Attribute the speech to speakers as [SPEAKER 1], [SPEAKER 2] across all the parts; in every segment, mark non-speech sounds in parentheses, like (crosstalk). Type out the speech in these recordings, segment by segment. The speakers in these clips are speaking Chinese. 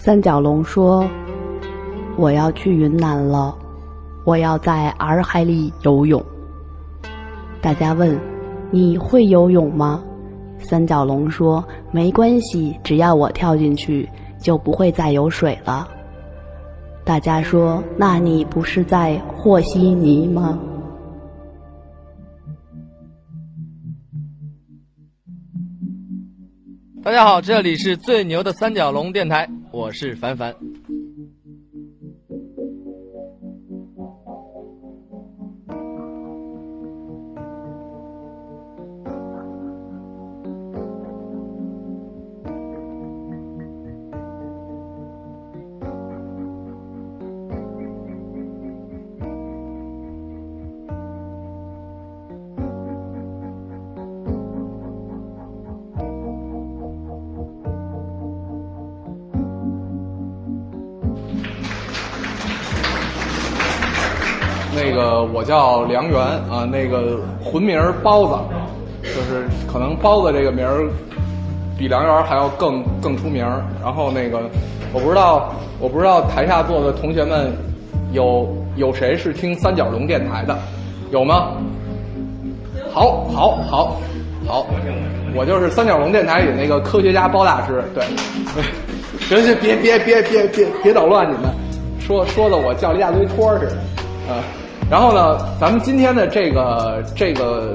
[SPEAKER 1] 三角龙说：“我要去云南了，我要在洱海里游泳。”大家问：“你会游泳吗？”三角龙说：“没关系，只要我跳进去，就不会再有水了。”大家说：“那你不是在和稀泥吗？”
[SPEAKER 2] 大家好，这里是最牛的三角龙电台，我是凡凡。
[SPEAKER 3] 我叫梁源啊，那个浑名包子，就是可能包子这个名儿比梁源还要更更出名儿。然后那个我不知道，我不知道台下坐的同学们有有谁是听三角龙电台的，有吗？好，好，好，好，我就是三角龙电台里那个科学家包大师，对，(laughs) 行行，别别别别别别捣乱你们，说说的我叫了一大堆托儿似的，啊。然后呢，咱们今天的这个这个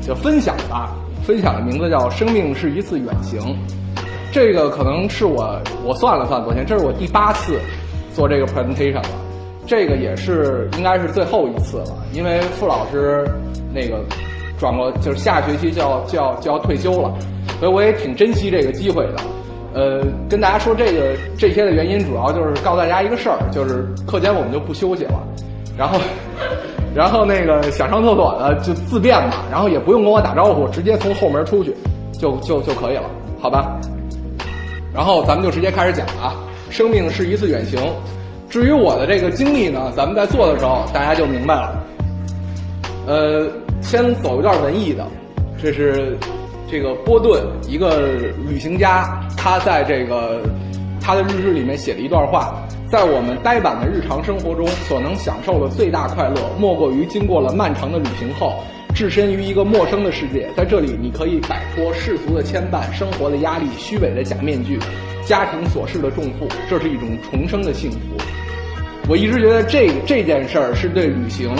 [SPEAKER 3] 就分享吧，分享的名字叫“生命是一次远行”。这个可能是我我算了算，昨天这是我第八次做这个 presentation 了，这个也是应该是最后一次了，因为傅老师那个转过就是下学期就要就要就要退休了，所以我也挺珍惜这个机会的。呃，跟大家说这个这些的原因，主要就是告诉大家一个事儿，就是课间我们就不休息了。然后，然后那个想上厕所的就自便吧，然后也不用跟我打招呼，直接从后门出去，就就就可以了，好吧？然后咱们就直接开始讲啊，生命是一次远行。至于我的这个经历呢，咱们在做的时候大家就明白了。呃，先走一段文艺的，这是这个波顿一个旅行家，他在这个他的日志里面写了一段话。在我们呆板的日常生活中，所能享受的最大快乐，莫过于经过了漫长的旅行后，置身于一个陌生的世界。在这里，你可以摆脱世俗的牵绊、生活的压力、虚伪的假面具、家庭琐事的重负，这是一种重生的幸福。我一直觉得这这件事儿是对旅行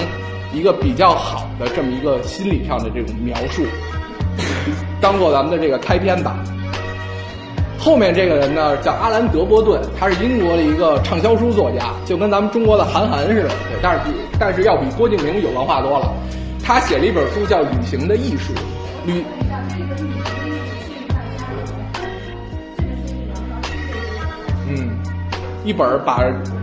[SPEAKER 3] 一个比较好的这么一个心理上的这种描述，当做咱们的这个开篇吧。后面这个人呢叫阿兰·德波顿，他是英国的一个畅销书作家，就跟咱们中国的韩寒似的，对，但是比但是要比郭敬明有文化多了。他写了一本书叫《旅行的艺术》，旅。嗯，一本把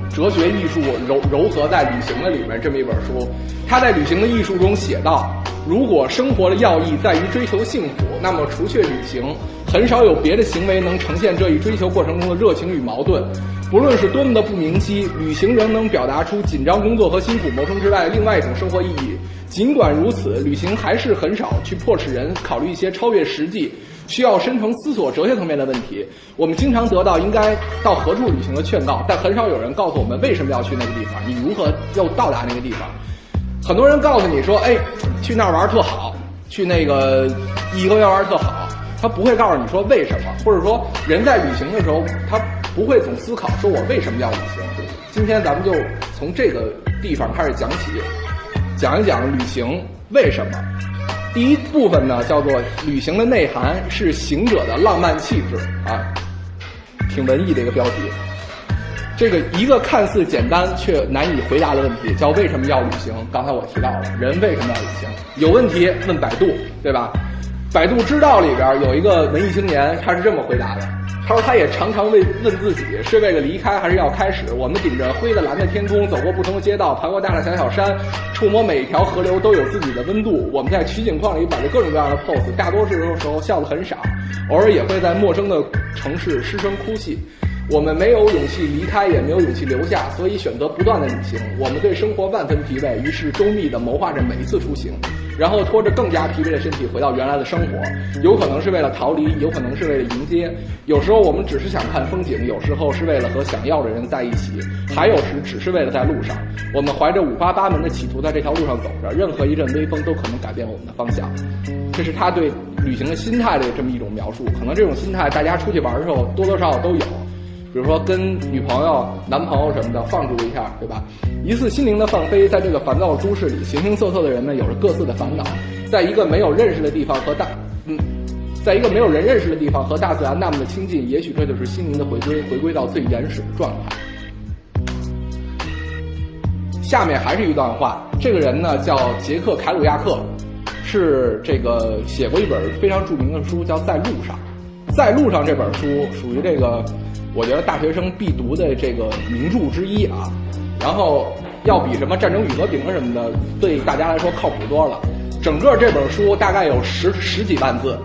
[SPEAKER 3] 哲学艺术糅糅合在旅行的里面这么一本书。他在《旅行的艺术》中写道。如果生活的要义在于追求幸福，那么除却旅行，很少有别的行为能呈现这一追求过程中的热情与矛盾。不论是多么的不明晰，旅行仍能表达出紧张工作和辛苦谋生之外的另外一种生活意义。尽管如此，旅行还是很少去迫使人考虑一些超越实际、需要深层思索哲学层面的问题。我们经常得到应该到何处旅行的劝告，但很少有人告诉我们为什么要去那个地方，你如何要到达那个地方。很多人告诉你说：“哎，去那儿玩特好，去那个颐和园玩特好。”他不会告诉你说为什么，或者说人在旅行的时候，他不会总思考说我为什么要旅行。今天咱们就从这个地方开始讲起，讲一讲旅行为什么。第一部分呢，叫做旅行的内涵是行者的浪漫气质啊，挺文艺的一个标题。这个一个看似简单却难以回答的问题，叫为什么要旅行？刚才我提到了，人为什么要旅行？有问题问百度，对吧？百度知道里边有一个文艺青年，他是这么回答的：他说他也常常问问自己，是为了离开还是要开始？我们顶着灰的蓝的天空，走过不同的街道，爬过大大小小山，触摸每一条河流都有自己的温度。我们在取景框里摆着各种各样的 pose，大多数时候笑得很少，偶尔也会在陌生的城市失声哭泣。我们没有勇气离开，也没有勇气留下，所以选择不断的旅行。我们对生活万分疲惫，于是周密地谋划着每一次出行。然后拖着更加疲惫的身体回到原来的生活，有可能是为了逃离，有可能是为了迎接。有时候我们只是想看风景，有时候是为了和想要的人在一起，还有时只是为了在路上。我们怀着五花八门的企图在这条路上走着，任何一阵微风都可能改变我们的方向。这是他对旅行的心态的这么一种描述。可能这种心态大家出去玩的时候多多少少都有。比如说跟女朋友、男朋友什么的放逐一下，对吧？一次心灵的放飞，在这个烦躁的都市里，形形色色的人们有着各自的烦恼，在一个没有认识的地方和大，嗯，在一个没有人认识的地方和大自然那么的亲近，也许这就是心灵的回归，回归到最原始的状态。下面还是一段话，这个人呢叫杰克·凯鲁亚克，是这个写过一本非常著名的书，叫《在路上》。在路上这本书属于这个。我觉得大学生必读的这个名著之一啊，然后要比什么《战争与和平》什么的，对大家来说靠谱多了。整个这本书大概有十十几万字，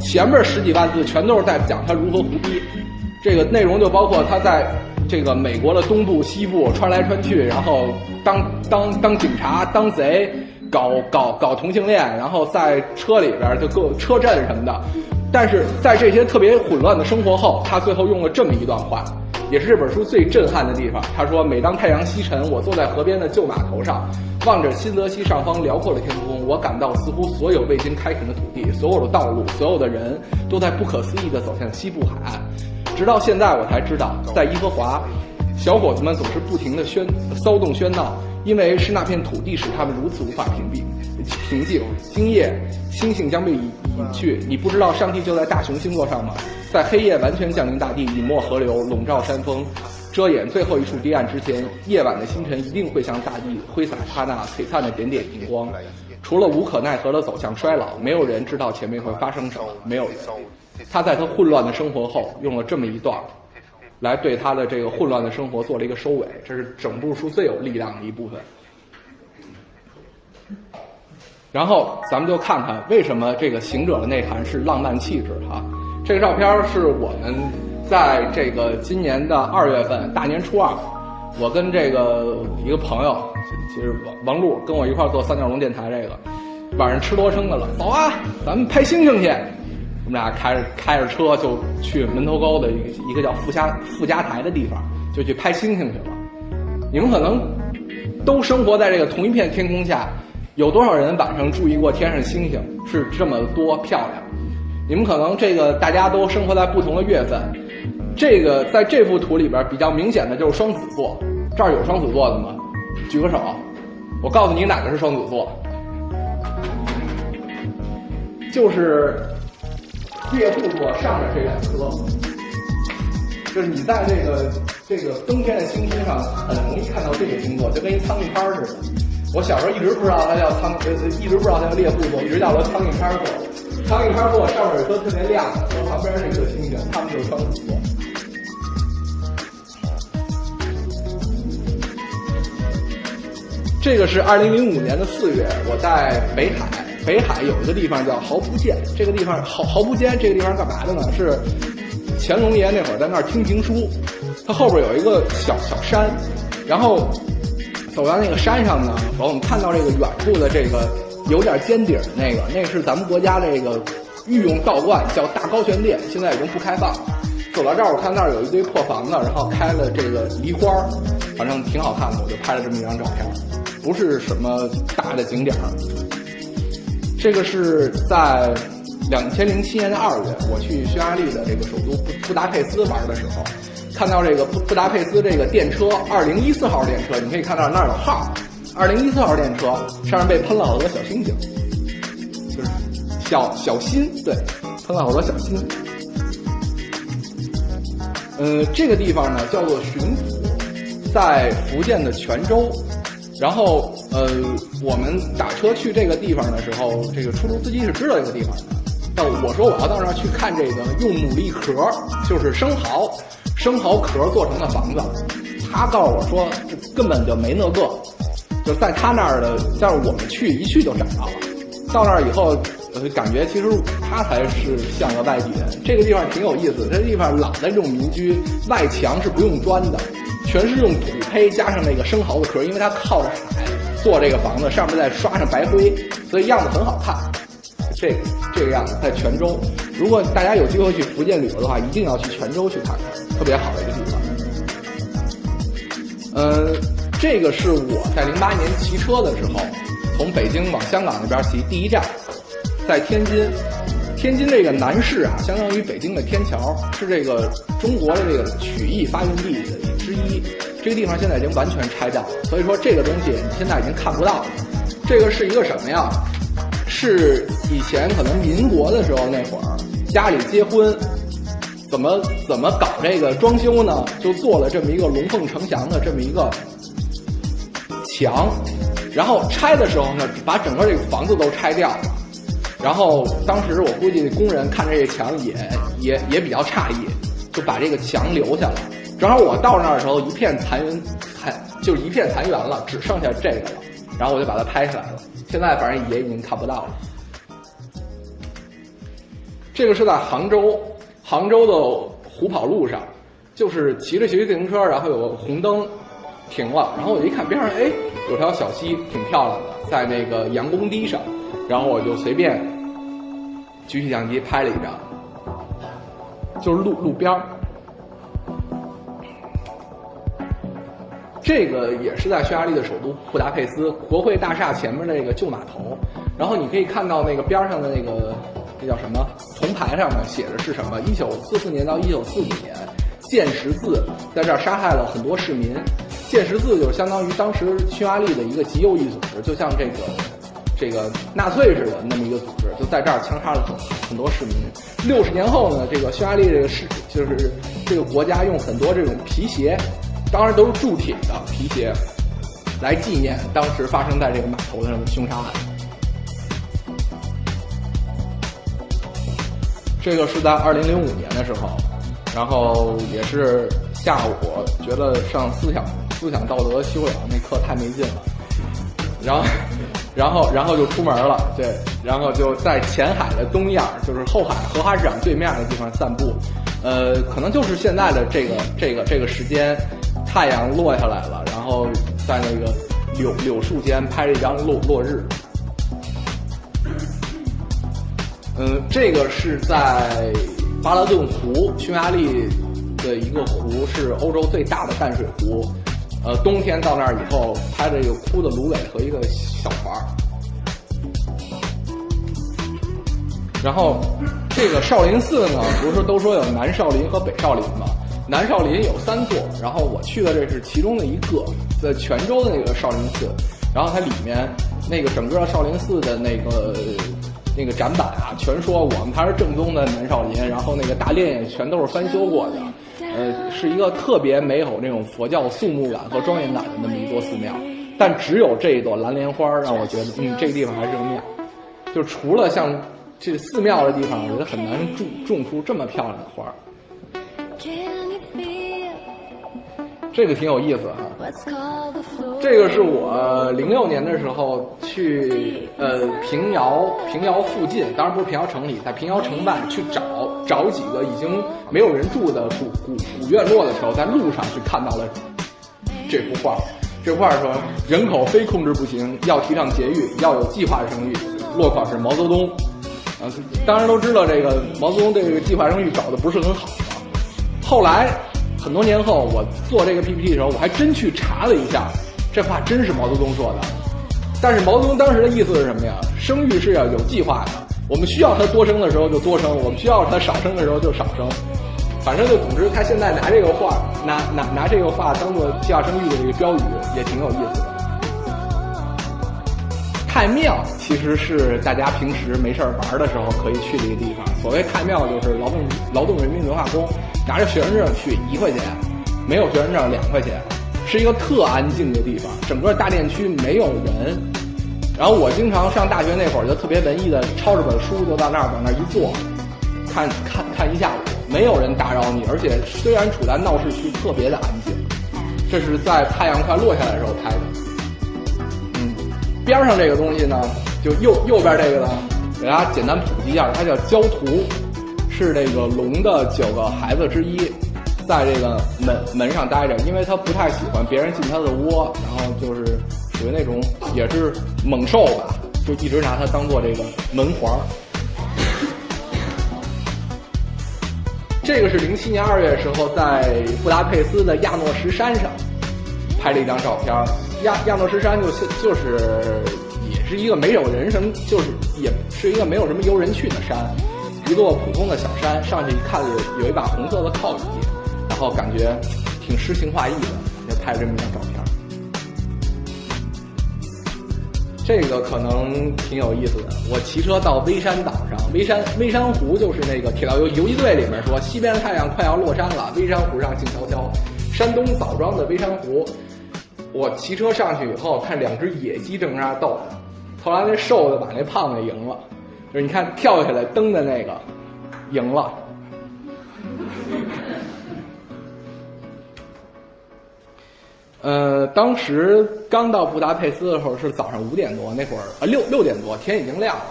[SPEAKER 3] 前面十几万字全都是在讲他如何胡逼。这个内容就包括他在这个美国的东部、西部穿来穿去，然后当当当警察、当贼，搞搞搞同性恋，然后在车里边就各车震什么的。但是在这些特别混乱的生活后，他最后用了这么一段话，也是这本书最震撼的地方。他说：“每当太阳西沉，我坐在河边的旧码头上，望着新泽西上方辽阔的天空，我感到似乎所有未经开垦的土地、所有的道路、所有的人都在不可思议地走向西部海岸。直到现在，我才知道，在耶和华，小伙子们总是不停地喧骚动喧闹，因为是那片土地使他们如此无法屏蔽。”平静，今夜星星将被隐去，你不知道上帝就在大熊星座上吗？在黑夜完全降临大地，隐没河流，笼罩山峰，遮掩最后一处堤岸之前，夜晚的星辰一定会向大地挥洒它那璀璨的点点荧光。除了无可奈何的走向衰老，没有人知道前面会发生什么。没有人。他在他混乱的生活后，用了这么一段，来对他的这个混乱的生活做了一个收尾。这是整部书最有力量的一部分。然后咱们就看看为什么这个行者的内涵是浪漫气质哈。这个照片是我们在这个今年的二月份大年初二，我跟这个一个朋友，其实王王璐跟我一块做三角龙电台这个，晚上吃多撑的了，走啊，咱们拍星星去。我们俩开着开着车就去门头沟的一个一个叫富家富家台的地方，就去拍星星去了。你们可能都生活在这个同一片天空下。有多少人晚上注意过天上星星是这么多漂亮？你们可能这个大家都生活在不同的月份，这个在这幅图里边比较明显的就是双子座，这儿有双子座的吗？举个手，我告诉你哪个是双子座，就是猎户座上面这两颗，就是你在这个这个冬天的星空上很容易看到这个星座，就跟一苍蝇拍似的。我小时候一直不知道它叫苍，呃，一直不知道它叫猎户座，一直叫它苍蝇拍座。苍蝇拍座上面有颗特别亮的，和旁边那颗星星，它们就是双子座。这个是二零零五年的四月，我在北海，北海有一个地方叫豪浦间，这个地方豪豪浦间这个地方干嘛的呢？是乾隆爷那会儿在那儿听评书，它后边有一个小小山，然后。走到那个山上呢，我们看到这个远处的这个有点尖顶的那个，那是咱们国家这个御用道观，叫大高玄殿，现在已经不开放。走到这儿，我看那儿有一堆破房子，然后开了这个梨花，反正挺好看的，我就拍了这么一张照片。不是什么大的景点儿。这个是在两千零七年的二月，我去匈牙利的这个首都布布达佩斯玩的时候。看到这个布布达佩斯这个电车，二零一四号电车，你可以看到那儿有号，二零一四号电车上面被喷了好多小星星，就是小小心，对，喷了好多小心。呃，这个地方呢叫做巡抚，在福建的泉州。然后呃，我们打车去这个地方的时候，这个出租司机是知道这个地方的。但我说我要到那儿去看这个用牡蛎壳，就是生蚝。生蚝壳做成的房子，他告诉我说，根本就没那个，就在他那儿的，但是我们去一去就找到了。到那儿以后，呃，感觉其实他才是像个外地人。这个地方挺有意思，这地方老的这种民居，外墙是不用砖的，全是用土坯加上那个生蚝的壳，因为它靠着海，做这个房子，上面再刷上白灰，所以样子很好看。这这个样子在泉州，如果大家有机会去福建旅游的话，一定要去泉州去看看，特别好的一个地方。呃，这个是我在零八年骑车的时候，从北京往香港那边骑，第一站在天津。天津这个南市啊，相当于北京的天桥，是这个中国的这个曲艺发源地之一。这个地方现在已经完全拆掉了，所以说这个东西你现在已经看不到了。这个是一个什么呀？是以前可能民国的时候那会儿，家里结婚，怎么怎么搞这个装修呢？就做了这么一个龙凤呈祥的这么一个墙，然后拆的时候呢，把整个这个房子都拆掉了。然后当时我估计工人看着这墙也也也比较诧异，就把这个墙留下了。正好我到那儿的时候，一片残云残就一片残垣了，只剩下这个了。然后我就把它拍下来了。现在反正也已经看不到了。这个是在杭州，杭州的虎跑路上，就是骑着骑着自行车，然后有个红灯停了，然后我一看边上，哎，有条小溪，挺漂亮的，在那个杨公堤上。然后我就随便举起相机拍了一张，就是路路边儿。这个也是在匈牙利的首都布达佩斯国会大厦前面那个旧码头，然后你可以看到那个边上的那个那叫什么铜牌上面写的是什么？一九四四年到一九四五年，建十字在这儿杀害了很多市民。建十字就相当于当时匈牙利的一个极右翼组织，就像这个。这个纳粹似的那么一个组织，就在这儿枪杀了很很多市民。六十年后呢，这个匈牙利这个市就是这个国家用很多这种皮鞋，当然都是铸铁的皮鞋，来纪念当时发生在这个码头上的凶杀案。这个是在二零零五年的时候，然后也是下午觉得上思想思想道德修养那课太没劲了，然后。然后，然后就出门了，对，然后就在前海的东亚，就是后海荷花市场对面的地方散步，呃，可能就是现在的这个这个这个时间，太阳落下来了，然后在那个柳柳树间拍了一张落落日。嗯，这个是在巴勒顿湖，匈牙利的一个湖，是欧洲最大的淡水湖。呃，冬天到那儿以后，拍的一个枯的芦苇和一个小船儿。然后，这个少林寺呢，不是都说有南少林和北少林吗？南少林有三座，然后我去的这是其中的一个，在泉州的那个少林寺。然后它里面那个整个少林寺的那个那个展板啊，全说我们才是正宗的南少林，然后那个大殿也全都是翻修过的。呃，是一个特别没有那种佛教肃穆感和庄严感的那么一座寺庙，但只有这一朵蓝莲花让我觉得，嗯，这个地方还是个庙。就除了像这寺庙的地方，我觉得很难种种出这么漂亮的花儿。这个挺有意思哈，这个是我零六年的时候去呃平遥平遥附近，当然不是平遥城里，在平遥城外去找找几个已经没有人住的古古古院落的时候，在路上去看到了这幅画。这画说：“人口非控制不行，要提倡节育，要有计划生育。”落款是毛泽东。啊，当然都知道这个毛泽东这个计划生育搞得不是很好。后来。很多年后，我做这个 PPT 的时候，我还真去查了一下，这话真是毛泽东说的。但是毛泽东当时的意思是什么呀？生育是要有计划的，我们需要他多生的时候就多生，我们需要他少生的时候就少生。反正就总之，他现在拿这个话，拿拿拿这个话当做计划生育的这个标语，也挺有意思的。太庙其实是大家平时没事儿玩的时候可以去的一个地方。所谓太庙，就是劳动劳动人民文化宫，拿着学生证去一块钱，没有学生证两块钱，是一个特安静的地方。整个大殿区没有人。然后我经常上大学那会儿就特别文艺的，抄着本书就到那儿往那儿一坐，看看看一下午，没有人打扰你。而且虽然处在闹市区，特别的安静。这是在太阳快落下来的时候拍的。边上这个东西呢，就右右边这个呢，给大家简单普及一下，它叫焦图，是这个龙的九个孩子之一，在这个门门上待着，因为它不太喜欢别人进它的窝，然后就是属于那种也是猛兽吧，就一直拿它当做这个门环。这个是零七年二月时候在布达佩斯的亚诺什山上拍了一张照片。亚亚诺什山就是就是也是一个没有人什么，就是也是一个没有什么游人去的山，一座普通的小山。上去一看有有一把红色的靠椅，然后感觉挺诗情画意的，就拍了这么一张照片。这个可能挺有意思的。我骑车到微山岛上，微山微山湖就是那个铁道游游击队里面说，西边的太阳快要落山了，微山湖上静悄悄。山东枣庄的微山湖，我骑车上去以后，看两只野鸡正在那斗。后来那瘦的把那胖的赢了，就是你看跳下来蹬的那个赢了。(laughs) 呃，当时刚到布达佩斯的时候是早上五点多，那会儿啊六六点多，天已经亮了。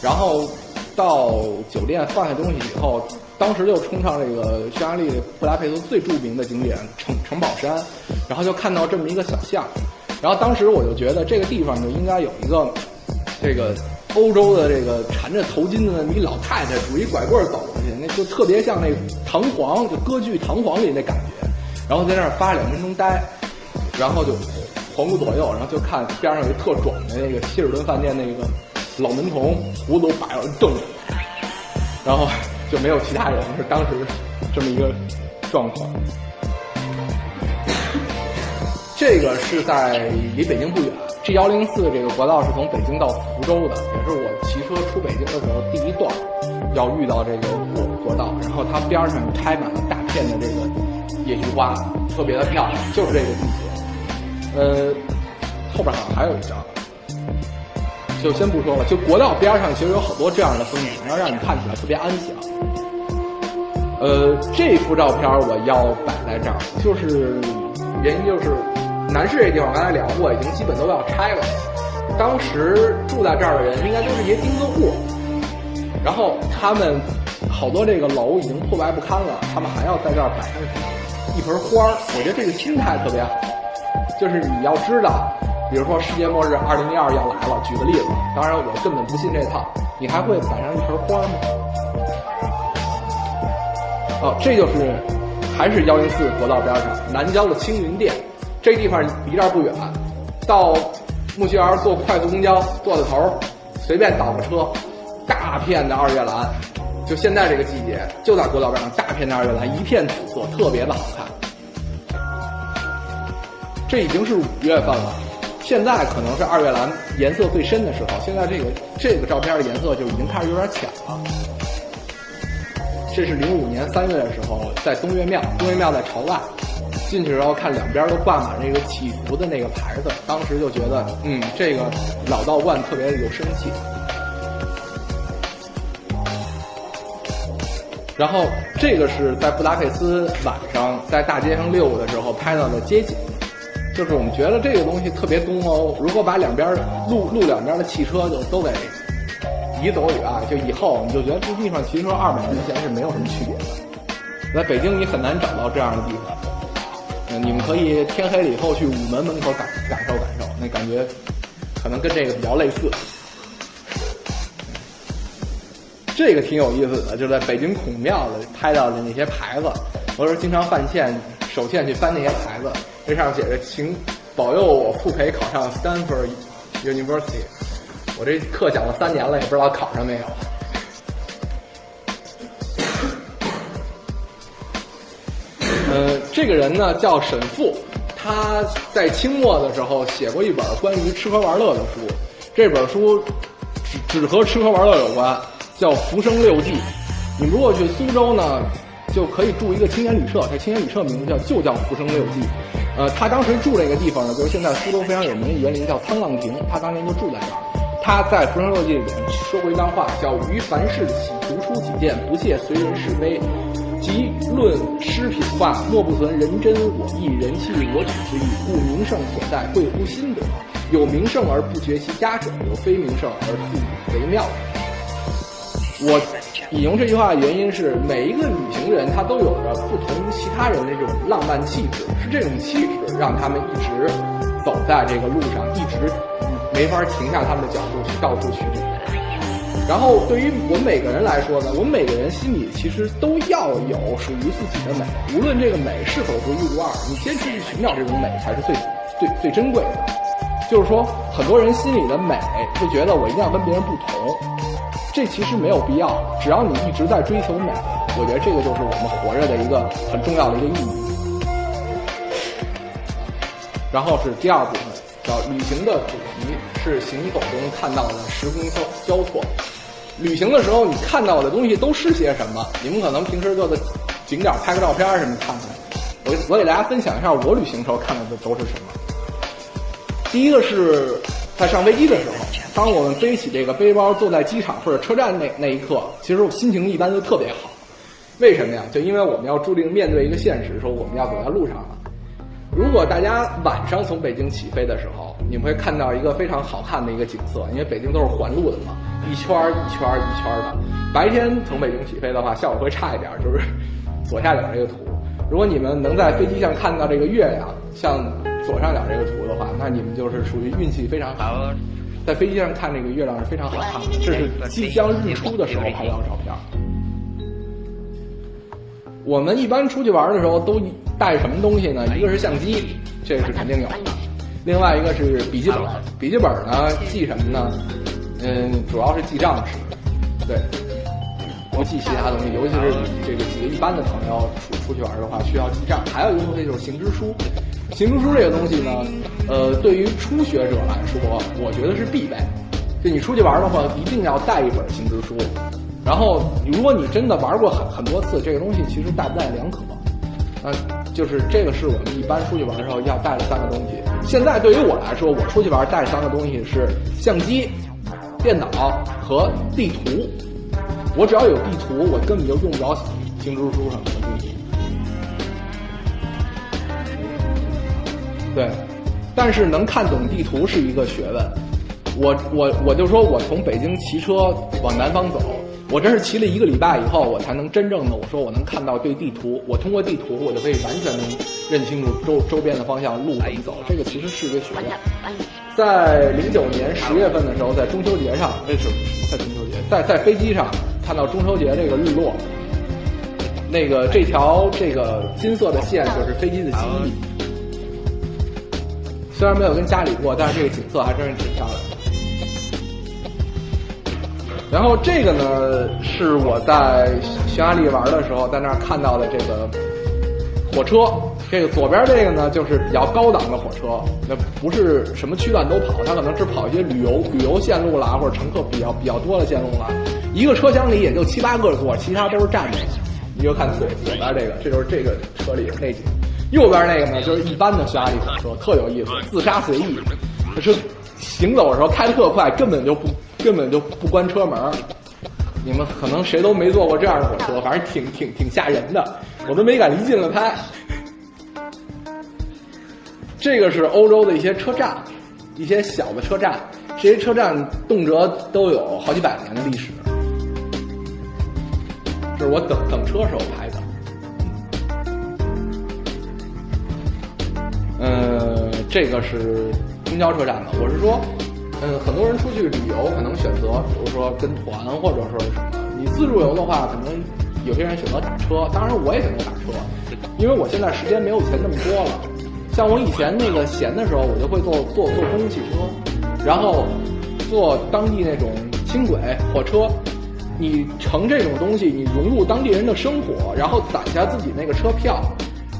[SPEAKER 3] 然后到酒店放下东西以后，当时就冲上这个匈牙利布达佩斯最著名的景点城城堡山，然后就看到这么一个小巷。然后当时我就觉得这个地方就应该有一个这个欧洲的这个缠着头巾的那么一老太太拄一拐棍走过去，那就特别像那唐璜就歌剧《唐璜》里那感觉。然后在那儿发两分钟呆。然后就环顾左右，然后就看边上有一特壮的那个希尔顿饭店那个老门童，胡子都白了，瞪着，然后就没有其他人，是当时这么一个状况。这个是在离北京不远，G 幺零四这个国道是从北京到福州的，也是我骑车出北京的时候第一段要遇到这个国国道，然后它边上开满了大片的这个野菊花，特别的漂亮，就是这个季节。呃，后边好像还有一张，就先不说了。就国道边上其实有好多这样的风景，然后让你看起来特别安详。呃，这幅照片我要摆在这儿，就是原因就是南市这地方刚才聊过，已经基本都要拆了。当时住在这儿的人应该都是一些钉子户，然后他们好多这个楼已经破败不堪了，他们还要在这儿摆上一盆花儿。我觉得这个心态特别好。就是你要知道，比如说世界末日二零一二要来了，举个例子，当然我根本不信这套，你还会摆上一盆花吗？哦，这就是还是幺零四国道边上南郊的青云店，这地方离这儿不远，到木樨园坐快速公交坐到头，随便倒个车，大片的二月兰，就现在这个季节，就在国道边上，大片的二月兰，一片紫色，特别的好看。这已经是五月份了，现在可能是二月兰颜色最深的时候。现在这个这个照片的颜色就已经开始有点浅了。这是零五年三月的时候，在东岳庙，东岳庙在朝外，进去时候看两边都挂满那个祈福的那个牌子，当时就觉得，嗯，这个老道观特别有生气。然后这个是在布达佩斯晚上在大街上溜的时候拍到的街景。就是我们觉得这个东西特别东欧，如果把两边路路两边的汽车就都给移走以外，就以后你就觉得这地方其实和二百年前是没有什么区别的。在北京你很难找到这样的地方。嗯，你们可以天黑了以后去午门门口感感受感受，那感觉可能跟这个比较类似。这个挺有意思的，就在北京孔庙的拍到的那些牌子，我是经常犯欠手欠去翻那些牌子。这上写着，请保佑我复培考上 Stanford University。我这课讲了三年了，也不知道考上没有。呃，这个人呢叫沈复，他在清末的时候写过一本关于吃喝玩乐的书，这本书只只和吃喝玩乐有关，叫《浮生六记》。你们如果去苏州呢，就可以住一个青年旅社，这青年旅社名字叫就叫《浮生六记》。呃，他当时住这个地方呢，就是现在苏州非常有名的园林，叫沧浪亭。他当年就住在这儿。他在《浮生六记》里面说过一段话，叫“于凡事喜读书己见，不屑随人是非。即论诗品画，莫不存人真我意、人气我取之意。故名胜所在，贵乎心得。有名胜而不觉其家者，有非名胜而不以为妙者。”我引用这句话的原因是，每一个旅行人他都有着不同于其他人的这种浪漫气质，是这种气质让他们一直走在这个路上，一直没法停下他们的脚步去，到处去旅游。然后对于我们每个人来说呢，我们每个人心里其实都要有属于自己的美，无论这个美是否独一无二，你坚持去寻找这种美才是最最最珍贵的。就是说，很多人心里的美会觉得我一定要跟别人不同，这其实没有必要。只要你一直在追求美，我觉得这个就是我们活着的一个很重要的一个意义。然后是第二部分，叫旅行的主题是行走中看到的时空交交错。旅行的时候，你看到的东西都是些什么？你们可能平时就在景点拍个照片什么看看。我我给大家分享一下我旅行时候看到的都是什么。第一个是在上飞机的时候，当我们背起这个背包坐在机场或者车站那那一刻，其实我心情一般都特别好。为什么呀？就因为我们要注定面对一个现实，说我们要走在路上了。如果大家晚上从北京起飞的时候，你们会看到一个非常好看的一个景色，因为北京都是环路的嘛，一圈一圈一圈的。白天从北京起飞的话，效果会差一点，就是左下角这个图。如果你们能在飞机上看到这个月亮，像左上角这个图的话，那你们就是属于运气非常好。在飞机上看这个月亮是非常好看的，这是即将日出的时候拍到的照片。我们一般出去玩的时候都带什么东西呢？一个是相机，这是肯定有的；另外一个是笔记本，笔记本呢记什么呢？嗯，主要是记账使。对，不记其他东西，尤其是这个几个一般的朋友出出去玩的话，需要记账。还有一个东西就是行知书，行知书这个东西呢，呃，对于初学者来说，我觉得是必备。就你出去玩的话，一定要带一本行知书。然后，如果你真的玩过很很多次，这个东西其实带不带两可。呃，就是这个是我们一般出去玩的时候要带的三个东西。现在对于我来说，我出去玩带三个东西是相机、电脑和地图。我只要有地图，我根本就用不着行支书什么的东西。对，但是能看懂地图是一个学问。我我我就说我从北京骑车往南方走。我这是骑了一个礼拜以后，我才能真正的我说我能看到对地图，我通过地图我就可以完全能认清楚周周边的方向路怎么走。这个其实是一个学问。在零九年十月份的时候，在中秋节上，那是在中秋节，在在飞机上看到中秋节这个日落，那个这条这个金色的线就是飞机的机翼。虽然没有跟家里过，但是这个景色还真是挺漂亮的。然后这个呢，是我在匈牙利玩的时候，在那儿看到的这个火车。这个左边这个呢，就是比较高档的火车，那不是什么区段都跑，它可能只跑一些旅游旅游线路啦，或者乘客比较比较多的线路啦。一个车厢里也就七八个座，其他都是站着。你就看左左边这个，这就是这个车里的内景。右边那个呢，就是一般的匈牙利火车，特有意思，自杀随意。可是行走的时候开的特快，根本就不。根本就不关车门，你们可能谁都没坐过这样的火车，反正挺挺挺吓人的，我都没敢离近了拍。这个是欧洲的一些车站，一些小的车站，这些车站动辄都有好几百年的历史。是我等等车时候拍的。嗯，这个是公交车站的，我是说。嗯，很多人出去旅游可能选择，比如说跟团或者说是什么。你自助游的话，可能有些人选择打车，当然我也选择打车，因为我现在时间没有钱那么多了。像我以前那个闲的时候，我就会坐坐坐公共汽车，然后坐当地那种轻轨火车。你乘这种东西，你融入当地人的生活，然后攒下自己那个车票，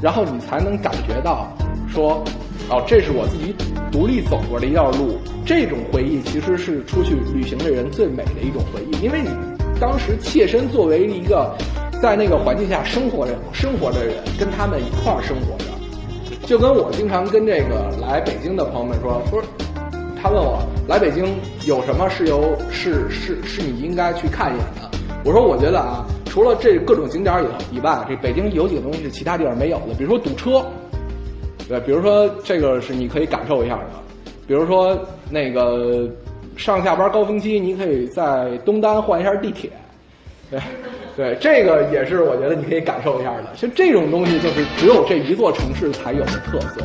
[SPEAKER 3] 然后你才能感觉到说。哦，这是我自己独立走过的一段路，这种回忆其实是出去旅行的人最美的一种回忆，因为你当时切身作为一个在那个环境下生活的生活的人，跟他们一块儿生活着，就跟我经常跟这个来北京的朋友们说，说他问我来北京有什么是由是是是你应该去看一眼的，我说我觉得啊，除了这各种景点以以外，这北京有几个东西是其他地方没有的，比如说堵车。对，比如说这个是你可以感受一下的，比如说那个上下班高峰期，你可以在东单换一下地铁，对，(laughs) 对，这个也是我觉得你可以感受一下的。其实这种东西就是只有这一座城市才有的特色。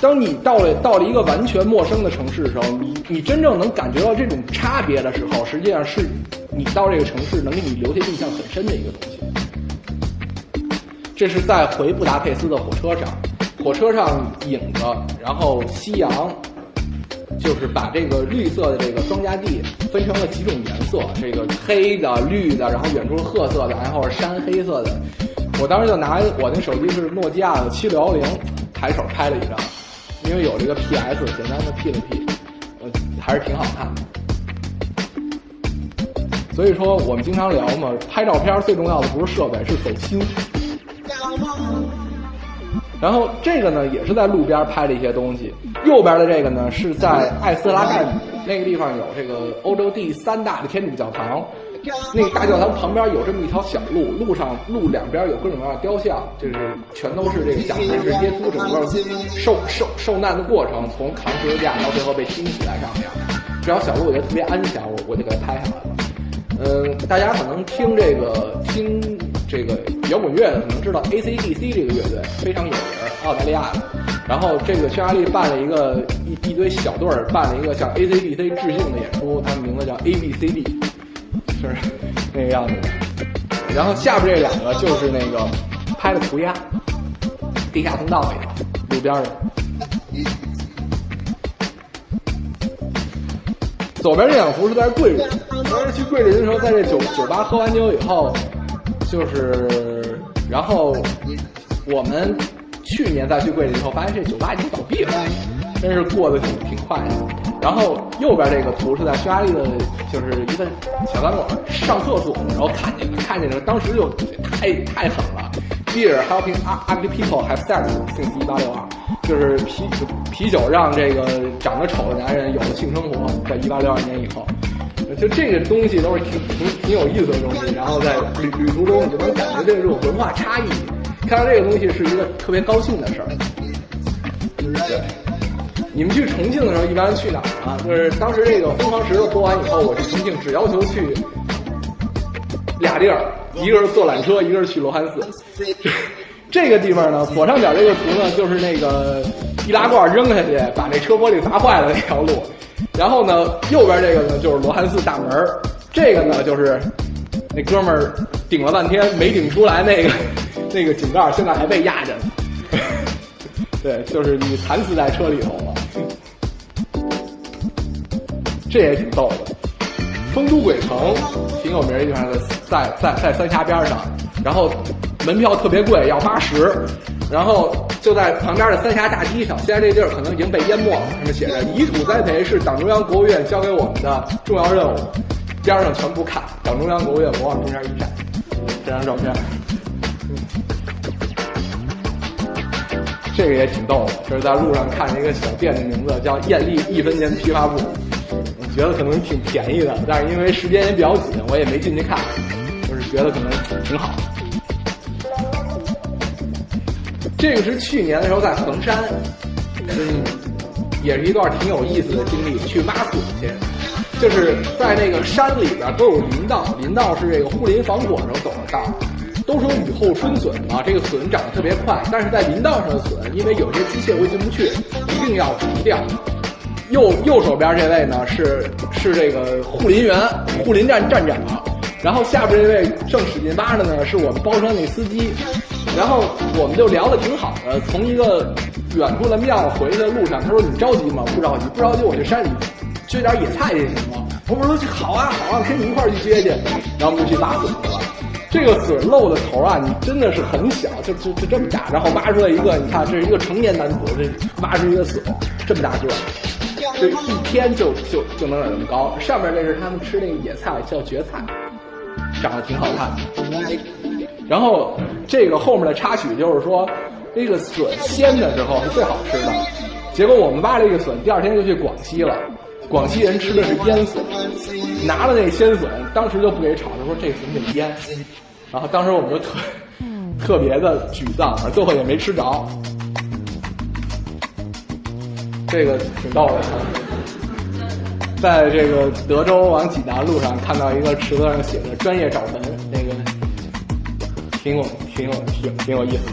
[SPEAKER 3] 当你到了到了一个完全陌生的城市的时候，你你真正能感觉到这种差别的时候，实际上是你到这个城市能给你留下印象很深的一个东西。这是在回布达佩斯的火车上，火车上影子，然后夕阳，就是把这个绿色的这个庄稼地分成了几种颜色，这个黑的、绿的，然后远处褐色的，然后是山黑色的。我当时就拿我那手机是诺基亚的七六幺零，抬手拍了一张，因为有这个 PS，简单的 P 了 P，呃，还是挺好看的。所以说我们经常聊嘛，拍照片最重要的不是设备，是走心。然后这个呢，也是在路边拍的一些东西。右边的这个呢，是在艾斯拉盖姆那个地方有这个欧洲第三大的天主教堂。那个大教堂旁边有这么一条小路，路上路两边有各种各样的雕像，就是全都是这个讲的是耶稣整个受受受难的过程，从扛十字架到最后被钉死在上面。这条小路我觉得特别安详，我我就给它拍下来了。嗯，大家可能听这个听这个摇滚乐的，可能知道 AC/DC 这个乐队非常有名，澳大利亚的。然后这个匈牙利办了一个一一堆小队儿办了一个向 AC/DC 致敬的演出，他们名字叫 ABCD，是那个样子的。然后下边这两个就是那个拍的涂鸦，地下通道里头，路边的。左边这两幅是在桂林，当时去桂林的时候，在这酒酒吧喝完酒以后，就是，然后我们去年再去桂林以后，发现这酒吧已经倒闭了，真是过得挺挺快的。然后右边这个图是在匈牙利的，就是一个小餐馆上厕所的时候看见的，看见的当时就太太狠了。Beer helping ugly people have sex since 一八六二，就是啤啤酒让这个长得丑的男人有了性生活，在一八六二年以后，就这个东西都是挺挺挺有意思的东西。然后在旅旅途中，你就能感觉这种文化差异。看到这个东西是一个特别高兴的事儿。对，你们去重庆的时候，一般去哪儿啊？就是当时这个《疯狂石头》播完以后，我去重庆只要求去俩地儿，一个是坐缆车，一个是去罗汉寺。(laughs) 这个地方呢，左上角这个图呢，就是那个易拉罐扔下去把那车玻璃砸坏了那条路。然后呢，右边这个呢就是罗汉寺大门儿，这个呢就是那哥们儿顶了半天没顶出来那个 (laughs) 那个井盖，现在还被压着呢。(laughs) 对，就是你惨死在车里头了。这也挺逗的。丰都鬼城挺有名的地方，在在在三峡边上，然后门票特别贵，要八十，然后就在旁边的三峡大堤上。现在这地儿可能已经被淹没了，上面写着“遗土栽培是党中央、国务院交给我们的重要任务”，边上全部看“党中央、国务院我往中间一站”，这张照片。这个也挺逗的，就是在路上看见一个小店的名字叫“艳丽一分钱批发部”。觉得可能挺便宜的，但是因为时间也比较紧，我也没进去看，就是觉得可能挺好。这个是去年的时候在衡山，嗯，也是一段挺有意思的经历，去挖笋去，就是在那个山里边都有林道，林道是这个护林防火时候走的道。都说雨后春笋嘛，这个笋长得特别快，但是在林道上的笋，因为有些机械会进不去，一定要除掉。右右手边这位呢是是这个护林员，护林站站长，然后下边这位正使劲挖的呢是我们包车那司机，然后我们就聊得挺好的。从一个远处的庙回去的路上，他说你着急吗？不着急，不着急，我去山里撅点野菜去行吗？我们说好啊好啊，跟你一块儿去撅去，然后我们就去挖笋去了。这个笋露的头啊，你真的是很小，就就就这么大，然后挖出来一个，你看这是一个成年男子，这挖出一个笋这么大个。这一天就就就能长这么高。上面这是他们吃那个野菜，叫蕨菜，长得挺好看的。然后这个后面的插曲就是说，这个笋鲜的时候是最好吃的。结果我们挖了一个笋，第二天就去广西了。广西人吃的是腌笋，拿了那鲜笋，当时就不给炒，他说这笋得腌。然后当时我们就特 (laughs) 特别的沮丧，最后也没吃着。这个挺逗的，在这个德州往济南路上看到一个池子上写的“专业找坟”，那个挺有挺有挺挺有意思的。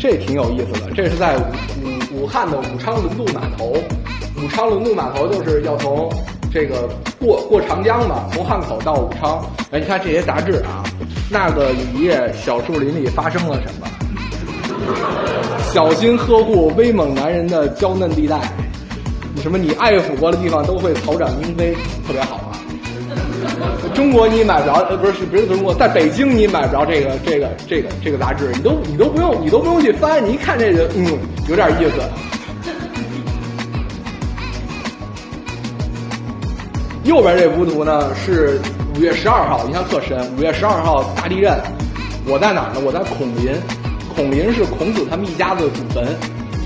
[SPEAKER 3] 这挺有意思的。这是在武武武汉的武昌轮渡码头，武昌轮渡码头就是要从这个过过长江嘛，从汉口到武昌。哎，你看这些杂志啊，那个雨夜小树林里发生了什么？小心呵护威猛男人的娇嫩地带，你什么你爱抚过的地方都会草长莺飞，特别好啊。中国你买不着，呃，不是不是中国，在北京你买不着这个这个这个这个杂志，你都你都不用你都不用去翻，你一看这个，嗯，有点意思。右边这幅图呢是五月十二号，印象特深。五月十二号大地震，我在哪儿呢？我在孔林。孔林是孔子他们一家子的祖坟，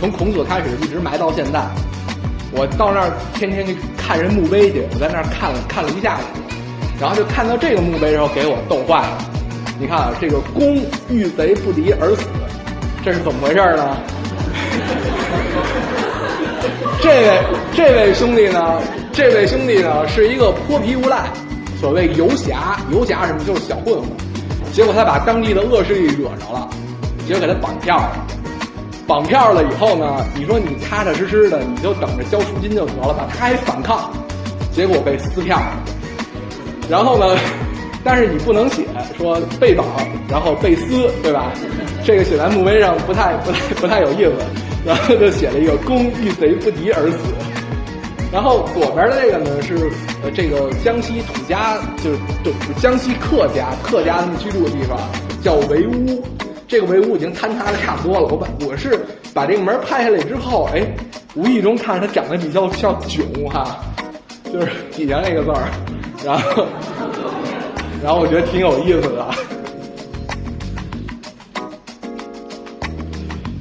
[SPEAKER 3] 从孔子开始一直埋到现在。我到那儿天天去看人墓碑去，我在那儿看了看了一下午，然后就看到这个墓碑的时候，给我逗坏了。你看啊，这个公遇贼不敌而死，这是怎么回事呢？(laughs) 这位这位兄弟呢？这位兄弟呢是一个泼皮无赖，所谓游侠，游侠什么就是小混混。结果他把当地的恶势力惹着了，就给他绑票了。绑票了以后呢，你说你踏踏实实的，你就等着交赎金就得了吧。他还反抗，结果被撕票。然后呢，(laughs) 但是你不能写说被绑，然后被撕，对吧？(laughs) 这个写在墓碑上不太不太不太有意思。然后就写了一个“公遇贼不敌而死”。然后左边的这个呢是呃这个江西土家，就是就江西客家客家他们居住的地方叫围屋。这个围屋已经坍塌的差不多了。我把我是把这个门拍下来之后，哎，无意中看着它长得比较像囧哈，(laughs) 就是底下那个字儿，然后 (laughs) 然后我觉得挺有意思的。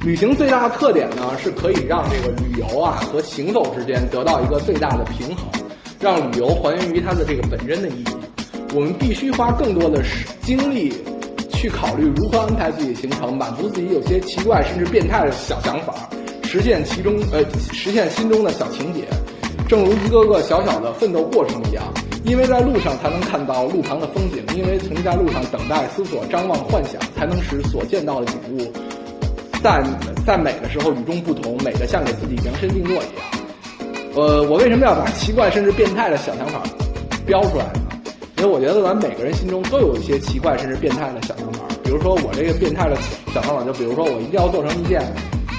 [SPEAKER 3] (laughs) 旅行最大的特点呢，是可以让这个旅游啊和行走之间得到一个最大的平衡，让旅游还原于它的这个本真的意义。我们必须花更多的时精力去考虑如何安排自己的行程，满足自己有些奇怪甚至变态的小想法，实现其中呃实现心中的小情节。正如一个个小小的奋斗过程一样，因为在路上才能看到路旁的风景，因为曾在路上等待、思索、张望、幻想，才能使所见到的景物。在在美的时候与众不同，美的像给自己量身定做一样。呃，我为什么要把奇怪甚至变态的小想法标出来？所以我觉得咱每个人心中都有一些奇怪甚至变态的小想法。比如说我这个变态的小想法，就比如说我一定要做成一件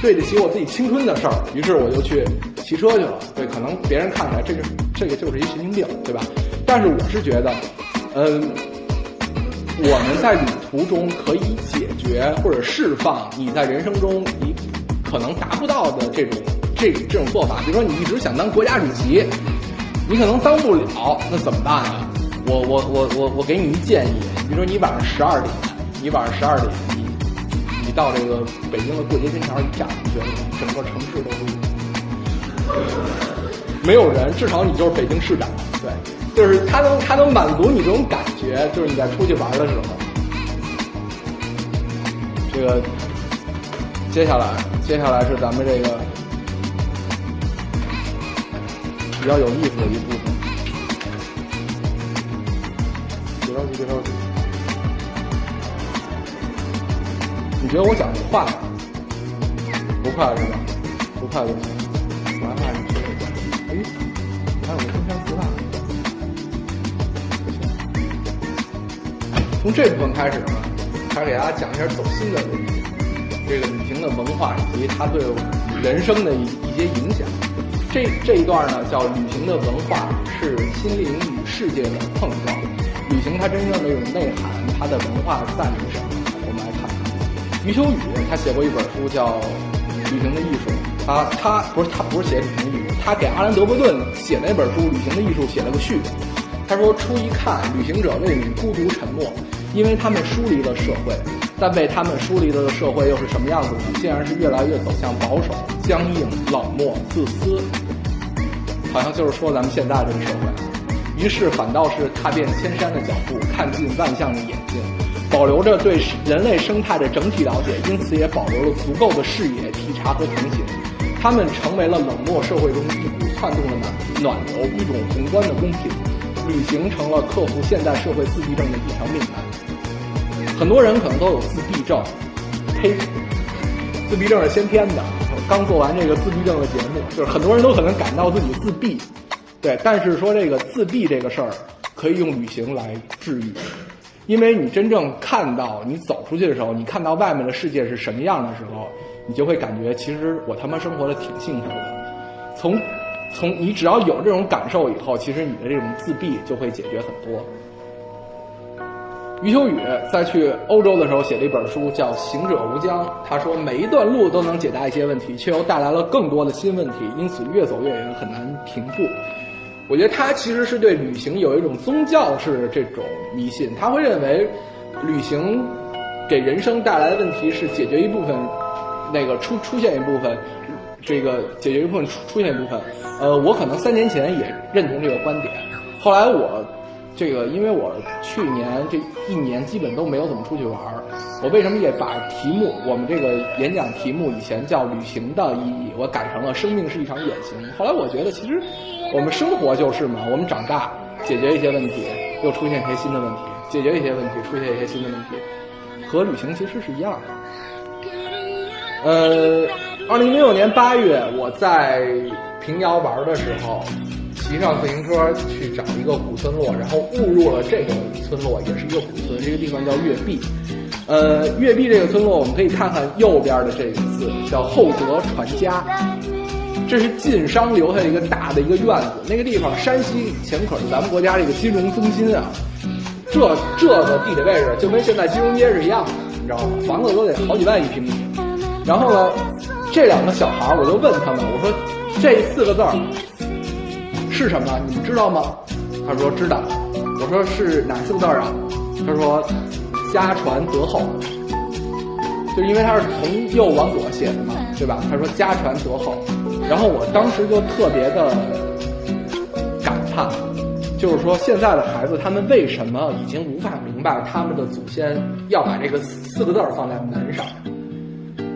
[SPEAKER 3] 对得起我自己青春的事儿，于是我就去骑车去了。对，可能别人看起来这个这个就是一神经病，对吧？但是我是觉得，嗯。我们在旅途中可以解决或者释放你在人生中你可能达不到的这种这这种做法，比如说你一直想当国家主席，你可能当不了，那怎么办啊？我我我我我给你一建议，比如说你晚上十二点，你晚上十二点，你你到这个北京的过街天桥一站，你觉得整个城市都是没有人，至少你就是北京市长，对。就是它能，它能满足你这种感觉，就是你在出去玩的时候。这个，接下来，接下来是咱们这个比较有意思的一部分。觉得我讲的快吗？不快是吧？不快就行。我还怕你觉得讲，哎，还有个中山寺大。从这部分开始呢，开始给大家讲一下走心的问题，这个旅行的文化以及它对人生的一一些影响。这这一段呢叫旅行的文化是心灵与世界的碰撞。旅行它真正的一种内涵，它的文化在于什么？余秋雨他写过一本书叫《旅行的艺术》，他他不是他不是写旅行艺术，他给阿兰德伯顿写那本书《旅行的艺术》写了个序。他说：“初一看，旅行者未免孤独沉默，因为他们疏离了社会，但被他们疏离了的社会又是什么样子呢？竟然是越来越走向保守、僵硬、冷漠、自私，好像就是说咱们现在这个社会。于是反倒是踏遍千山的脚步，看尽万象的眼睛，保留着对人类生态的整体了解，因此也保留了足够的视野、体察和同情。他们成为了冷漠社会中一股窜动的暖暖流，一种宏观的公平。”旅行成了克服现代社会自闭症的一条命脉。很多人可能都有自闭症，呸，自闭症是先天的。刚做完这个自闭症的节目，就是很多人都可能感到自己自闭，对，但是说这个自闭这个事儿可以用旅行来治愈，因为你真正看到你走出去的时候，你看到外面的世界是什么样的时候，你就会感觉其实我他妈生活的挺幸福的。从从你只要有这种感受以后，其实你的这种自闭就会解决很多。余秋雨在去欧洲的时候写了一本书，叫《行者无疆》。他说，每一段路都能解答一些问题，却又带来了更多的新问题，因此越走越远，很难平复。我觉得他其实是对旅行有一种宗教式的这种迷信，他会认为旅行给人生带来的问题是解决一部分，那个出出现一部分，这个解决一部分出出现一部分。呃，我可能三年前也认同这个观点，后来我。这个，因为我去年这一年基本都没有怎么出去玩儿，我为什么也把题目，我们这个演讲题目以前叫旅行的意义，我改成了生命是一场远行。后来我觉得，其实我们生活就是嘛，我们长大，解决一些问题，又出现一些新的问题，解决一些问题，出现一些新的问题，和旅行其实是一样的。呃，二零零六年八月，我在平遥玩的时候。骑上自行车去找一个古村落，然后误入了这个村落，也是一个古村。这个地方叫月壁。呃，月壁这个村落，我们可以看看右边的这个字，叫厚德传家。这是晋商留下一个大的一个院子。那个地方，山西以前可是咱们国家这个金融中心啊。这这个地理位置就跟现在金融街是一样的，你知道吗？房子都得好几万一平米。然后呢，这两个小孩我就问他们，我说这四个字儿。是什么？你们知道吗？他说知道。我说是哪四个字啊？他说家传德厚。就因为他是从右往左写的嘛，对吧？他说家传德厚。然后我当时就特别的感叹，就是说现在的孩子他们为什么已经无法明白他们的祖先要把这个四个字儿放在门上？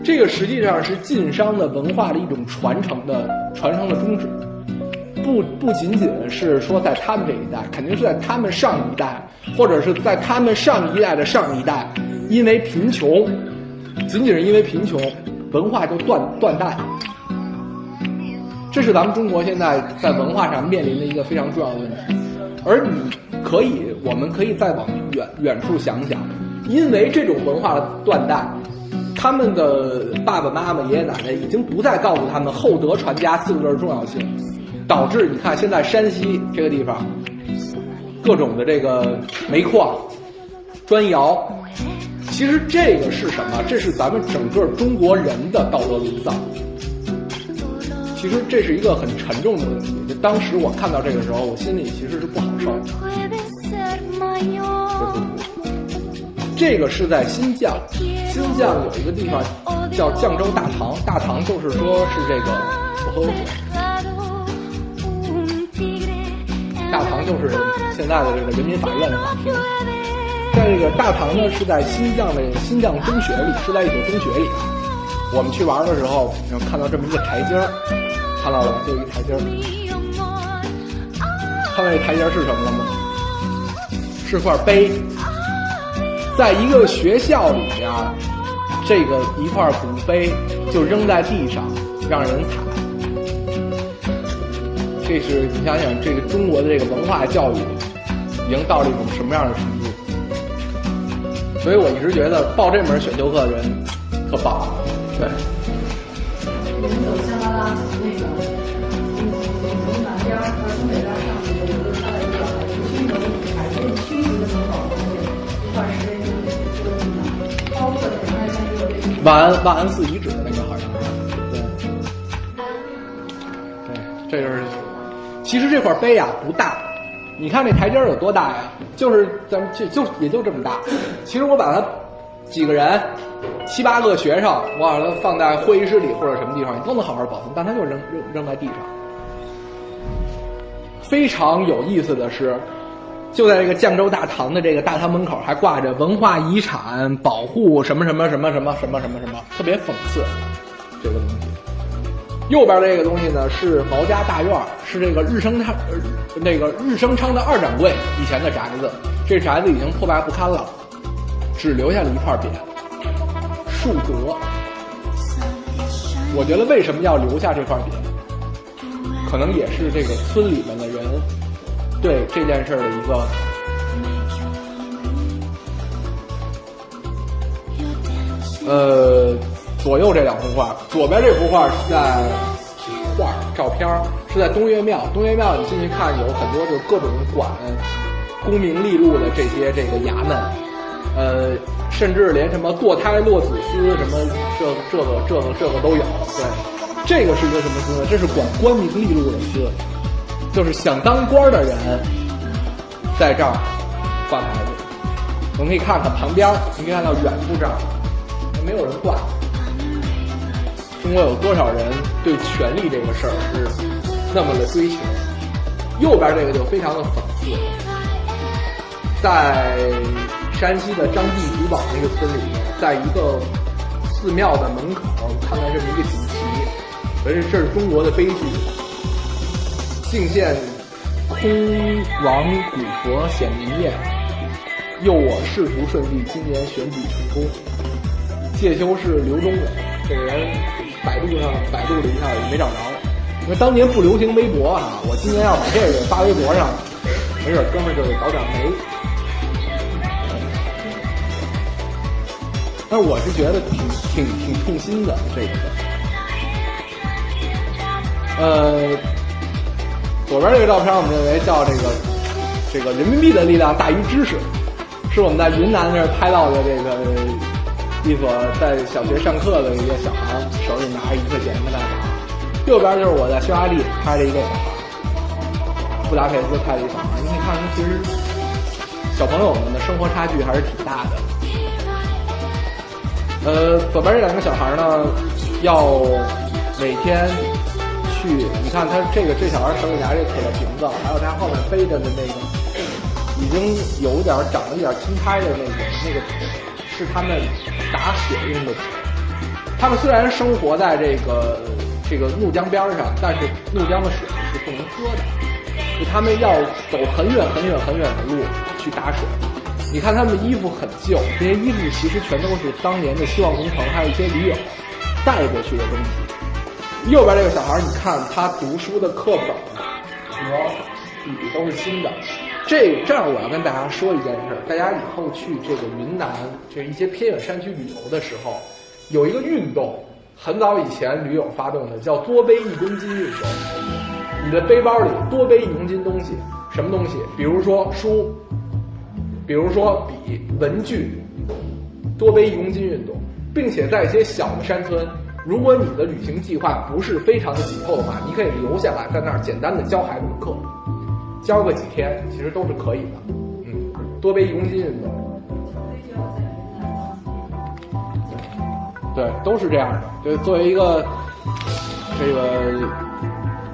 [SPEAKER 3] 这个实际上是晋商的文化的一种传承的传承的宗旨。不不仅仅是说在他们这一代，肯定是在他们上一代，或者是在他们上一代的上一代，因为贫穷，仅仅是因为贫穷，文化就断断代。这是咱们中国现在在文化上面临的一个非常重要的问题。而你可以，我们可以再往远远处想想，因为这种文化的断代，他们的爸爸妈妈、爷爷奶奶已经不再告诉他们厚德传家四个字的重要性。导致你看现在山西这个地方，各种的这个煤矿、砖窑，其实这个是什么？这是咱们整个中国人的道德沦丧。其实这是一个很沉重的问题。就当时我看到这个时候，我心里其实是不好受的。这个是在新疆，新疆有一个地方叫绛州大唐，大唐就是说是这个，我喝口水。大唐就是现在的这个人民法院的法庭，在这个大唐呢是在新疆的新疆中学里，是在一所中学里。我们去玩的时候，然后看到这么一个台阶儿，看到了吗？就一台阶儿。看到这台阶儿是什么了吗？是块碑。在一个学校里边，这个一块古碑就扔在地上，让人踩。这是你想想，这个中国的这个文化教育已经到了一种什么样的程度？所以我一直觉得报这门选修课的人特棒，对。
[SPEAKER 4] 我们走香巴拉那个从从南边儿从北边上去，有个看到一个区门海淀区级的门口，一块石碑，这个地方，包括什么像这个
[SPEAKER 3] 万安万安寺遗址的那个好像是，对，对，这就是。其实这块碑呀不大，你看这台阶有多大呀？就是咱们就就也就这么大。其实我把它几个人七八个学生，我把它放在会议室里或者什么地方，你都能好好保存。但它就扔扔扔在地上。非常有意思的是，就在这个绛州大堂的这个大堂门口，还挂着文化遗产保护什么什么什么什么什么什么什么，特别讽刺这个东西。右边这个东西呢是毛家大院，是这个日升昌，那个日升昌的二掌柜以前的宅子。这宅子已经破败不堪了，只留下了一块匾，树德。我觉得为什么要留下这块匾，可能也是这个村里面的人对这件事的一个。呃，左右这两幅画，左边这幅画是在画照片儿是在东岳庙，东岳庙你进去看有很多就各种管功名利禄的这些这个衙门，呃，甚至连什么堕胎落子司什么这这个这个这个都有。对，这个是一个什么司？这是管官名利禄的司，就是想当官的人在这儿挂牌子。我们可以看看旁边，你可以看到远处这儿。没有人挂。中国有多少人对权力这个事儿。是那么的追求？右边这个就非常的讽刺，在山西的张地古堡那个村里面，在一个寺庙的门口看到这么一个锦旗，而且这是中国的悲剧。敬献空王古佛显明宴，佑我仕途顺利，今年选举成功。介休是刘忠伟，这个人百度上百度了一下也没找着，因为当年不流行微博啊。我今年要把这个发微博上，没准哥们儿就倒点霉。但是我是觉得挺挺挺痛心的这个。呃，左边这个照片我们认为叫这个这个人民币的力量大于知识，是我们在云南那儿拍到的这个。一所在小学上课的一个小孩，手里拿着一块钱的大小。右边就是我在匈牙利拍的一个小孩，布达佩斯拍的一个小孩。你可以看出，其实小朋友们的生活差距还是挺大的。呃，左边这两个小孩呢，要每天去，你看他这个这小孩手里拿着铁的瓶子，还有他后面背着的那个已经有点长了一点青苔的那个那个是他们。打水用的，他们虽然生活在这个这个怒江边上，但是怒江的水是不能喝的，就他们要走很远很远很远的路去打水。你看他们的衣服很旧，这些衣服其实全都是当年的希望工程还有一些驴友带过去的东西。右边这个小孩，你看他读书的课本和笔都是新的。这这样，我要跟大家说一件事儿：大家以后去这个云南，这一些偏远山区旅游的时候，有一个运动，很早以前驴友发动的，叫多背一公斤运动。你的背包里多背一公斤东西，什么东西？比如说书，比如说笔、文具，多背一公斤运动，并且在一些小的山村，如果你的旅行计划不是非常的紧凑的话，你可以留下来，在那儿简单的教孩子们课。教个几天，其实都是可以的。嗯，多背一公斤运动。对，都是这样的。对，作为一个这个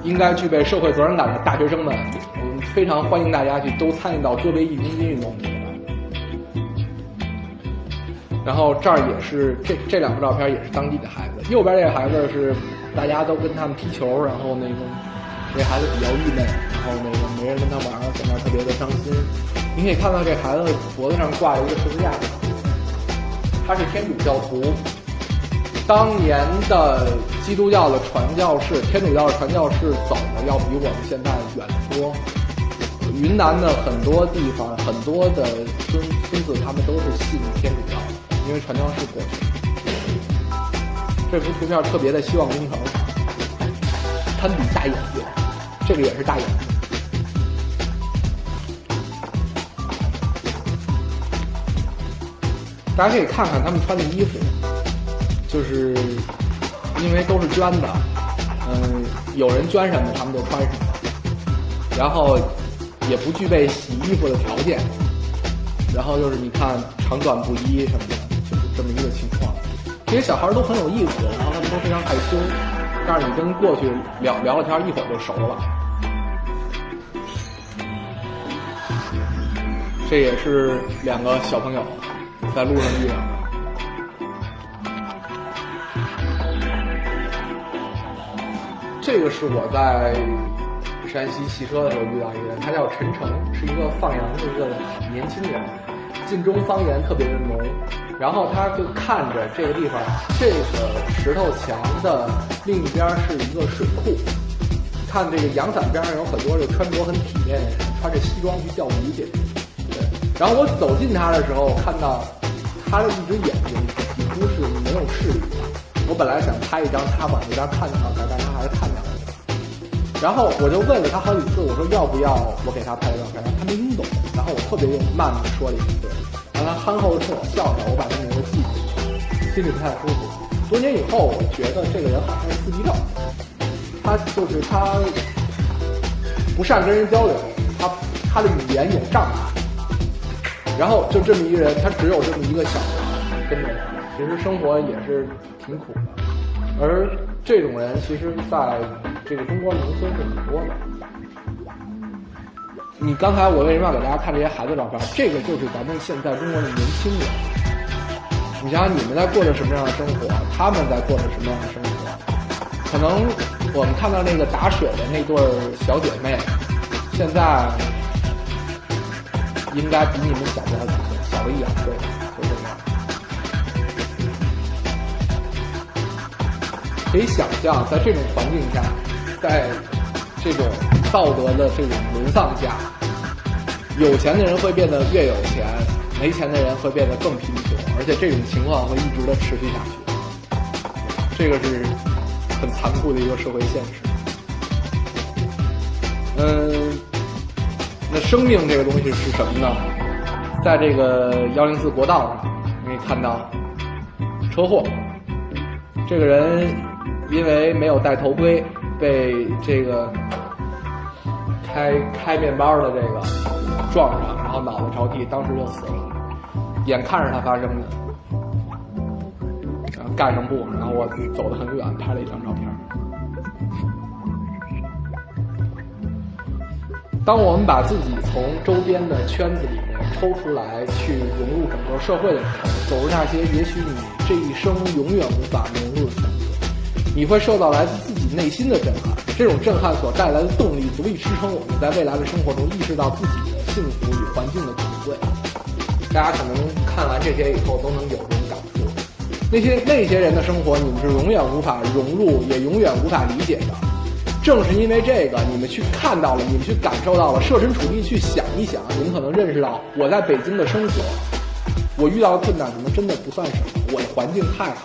[SPEAKER 3] 应该具备社会责任感的大学生们，我们非常欢迎大家去都参与到多背一公斤运动里面。然后这儿也是这这两幅照片也是当地的孩子，右边这个孩子是大家都跟他们踢球，然后那个。这孩子比较郁闷，然后那个没人跟他玩，在那特别的伤心。你可以看到这孩子脖子上挂着一个十字架，他是天主教徒。当年的基督教的传教士，天主教的传教士走的要比我们现在远得多。云南的很多地方，很多的孙孙子他们都是信天主教，因为传教士过去。这幅图片特别的希望工程，他比大眼睛。这个也是大眼睛。大家可以看看他们穿的衣服，就是因为都是捐的，嗯，有人捐什么他们就穿什么，然后也不具备洗衣服的条件，然后就是你看长短不一什么的，就是这么一个情况。这些小孩都很有意思，然后他们都非常害羞，但是你跟过去聊聊了天，一会儿就熟了。这也是两个小朋友在路上遇到的。这个是我在山西骑车的时候遇到一个人，他叫陈诚，是一个放羊的一个年轻人，晋中方言特别的浓。然后他就看着这个地方，这个石头墙的另一边是一个水库。看这个阳伞边上有很多就穿着很体面的人，穿着西装去钓鱼去。对，然后我走近他的时候，看到他的一只眼睛几乎是没有视力的。我本来想拍一张他往那边看的照片，但他还是看见了。然后我就问了他好几次，我说要不要我给他拍照片？他没听懂。然后我特别用慢的说了一句，然后他憨厚的冲我笑笑，我把他名字记住了，心里不太舒服。多年以后，我觉得这个人好像是自闭症。他就是他不善跟人交流，他他的语言有障碍，然后就这么一个人，他只有这么一个小孩跟着他，其实生活也是挺苦的。而这种人，其实在这个中国农村是很多的。你刚才我为什么要给大家看这些孩子照片？这个就是咱们现在中国的年轻人。你想想你们在过着什么样的生活？他们在过着什么样的生活？可能我们看到那个打水的那对小姐妹，现在应该比你们小不了几岁，小个一两岁，可以想象，在这种环境下，在这种道德的这种沦丧下，有钱的人会变得越有钱，没钱的人会变得更贫穷，而且这种情况会一直的持续下去。这个是。很残酷的一个社会现实。嗯，那生命这个东西是什么呢？在这个幺零四国道上，你可以看到车祸。这个人因为没有戴头盔，被这个开开面包的这个撞上，然后脑袋着地，当时就死了。眼看着他发生的。然后盖上布，然后我走得很远，拍了一张照片。当我们把自己从周边的圈子里面抽出来，去融入整个社会的时候，走入那些也许你这一生永远无法融入的圈子，你会受到来自自己内心的震撼。这种震撼所带来的动力，足以支撑我们在未来的生活中意识到自己的幸福与环境的可贵。大家可能看完这些以后，都能有这种感触。那些那些人的生活，你们是永远无法融入，也永远无法理解的。正是因为这个，你们去看到了，你们去感受到了，设身处地去想一想，你们可能认识到，我在北京的生活，我遇到的困难可能真的不算什么，我的环境太好。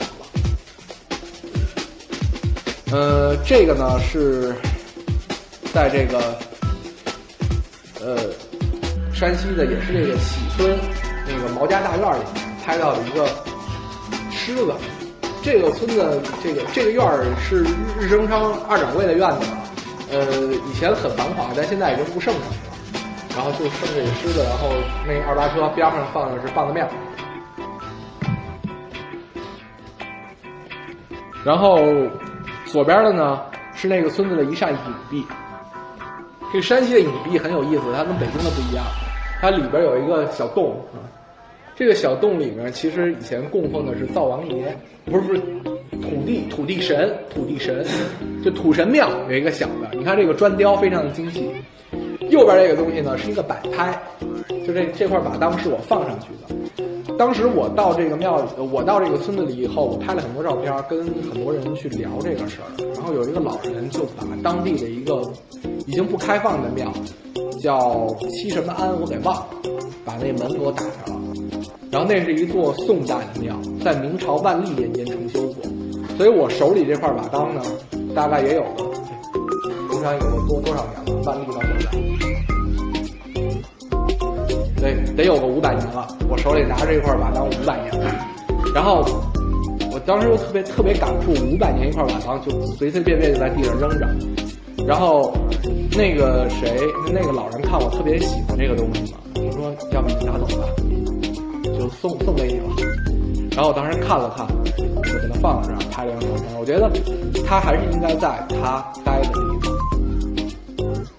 [SPEAKER 3] 呃，这个呢是在这个呃山西的，也是这个喜村那个毛家大院里拍到的一个。狮子，这个村子，这个这个院儿是日日升昌二掌柜的院子，呃，以前很繁华，但现在已经不盛了。然后就剩这个狮子，然后那二八车边上放的是棒子面。然后左边的呢是那个村子的一扇影壁。这山西的影壁很有意思，它跟北京的不一样，它里边有一个小洞啊。这个小洞里面，其实以前供奉的是灶王爷，不是不是土地土地神土地神，就土神庙有一个小的。你看这个砖雕非常的精细。右边这个东西呢是一个摆拍，就这这块瓦当是我放上去的。当时我到这个庙，我到这个村子里以后，我拍了很多照片，跟很多人去聊这个事儿。然后有一个老人就把当地的一个已经不开放的庙，叫七什么庵，我给忘了，把那门给我打开了。然后那是一座宋代的庙，在明朝万历年间重修过，所以我手里这块瓦当呢，大概也有个，我想有多多少年了，万历到得有个五百年了。我手里拿着这块瓦当五百年了，然后我当时就特别特别感触，五百年一块瓦当就随随便便就在地上扔着，然后那个谁，那个老人看我特别喜欢这个东西嘛，他说要不你拿走吧。就送送给你了，然后我当时看了看，就给他放在这儿拍了张照片。我觉得他还是应该在他待的地方。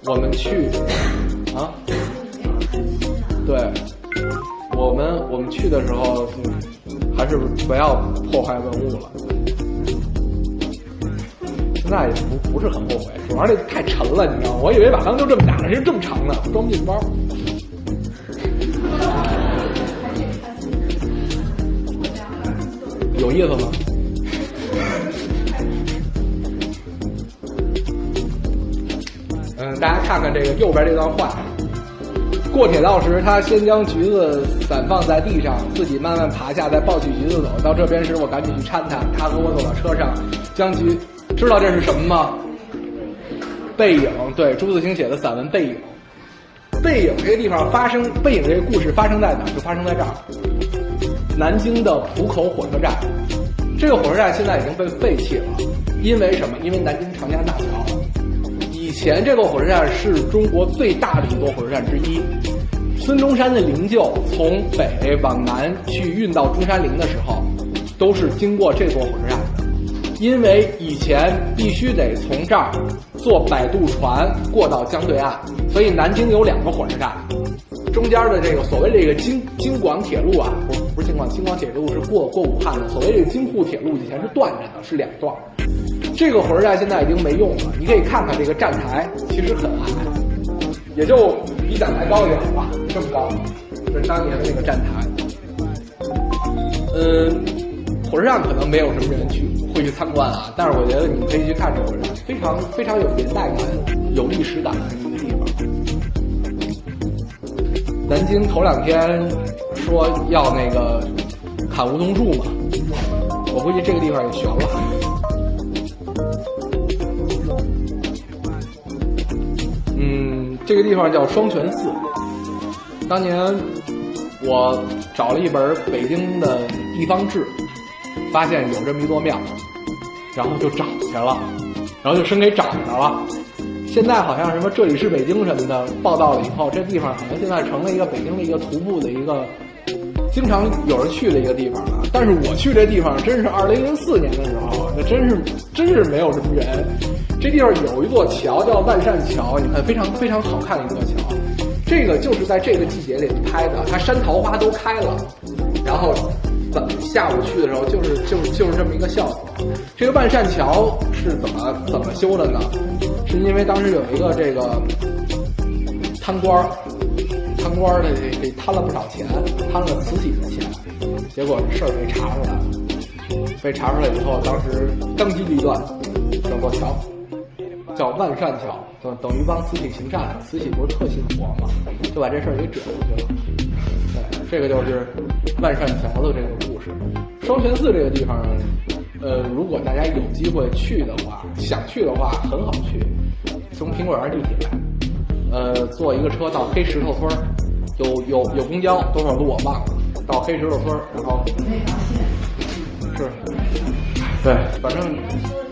[SPEAKER 3] 我们去啊，对，我们我们去的时候还是不要破坏文物了。现在也不不是很后悔，主要这太沉了，你知道吗？我以为瓦当就这么大，其实这么长呢，装不进包。有意思吗？嗯，大家看看这个右边这段话。过铁道时，他先将橘子散放在地上，自己慢慢爬下，再抱起橘子走。到这边时，我赶紧去搀他。他和我走到车上，将橘，知道这是什么吗？背影，对，朱自清写的散文《背影》。背影这个地方发生，背影这个故事发生在哪？就发生在这儿，南京的浦口火车站。这个火车站现在已经被废弃了，因为什么？因为南京长江大桥。以前这座火车站是中国最大的一座火车站之一。孙中山的灵柩从北往南去运到中山陵的时候，都是经过这座火车站。因为以前必须得从这儿坐摆渡船过到江对岸，所以南京有两个火车站。中间的这个所谓这个京京广铁路啊，不不是京广，京广铁路是过过武汉的。所谓这个京沪铁路以前是断着的，是两段。这个火车站现在已经没用了，你可以看看这个站台，其实很矮，也就比讲台高一点吧，这么高。这是当年的那个站台。嗯，火车站可能没有什么人去会去参观啊，但是我觉得你们可以去看这个火车站，非常非常有年代感、有历史感的一个地方。南京头两天说要那个砍梧桐树嘛，我估计这个地方也悬了。这个地方叫双泉寺。当年我找了一本北京的地方志，发现有这么一座庙，然后就找去了，然后就生给找着了。现在好像什么这里是北京什么的报道了以后，这地方好像现在成了一个北京的一个徒步的一个经常有人去的一个地方了。但是我去这地方真是二零零四年的时候，那真是真是没有什么人。这地方有一座桥叫万善桥，你看非常非常好看的一座桥，这个就是在这个季节里拍的，它山桃花都开了，然后晚下午去的时候就是就是就是这么一个效果。这个万善桥是怎么怎么修的呢？是因为当时有一个这个贪官，贪官的这这贪了不少钱，贪了慈禧的钱，结果事儿被查出来了，被查出来以后，当时当机立断整座桥。叫万善桥，等等于帮慈禧行善，慈禧不是特信佛嘛，就把这事儿给遮过去了。对，这个就是万善桥的这个故事。双泉寺这个地方，呃，如果大家有机会去的话，想去的话很好去，从苹果园地铁，呃，坐一个车到黑石头村有有有公交，多少路我忘了，到黑石头村然后是，对，反正。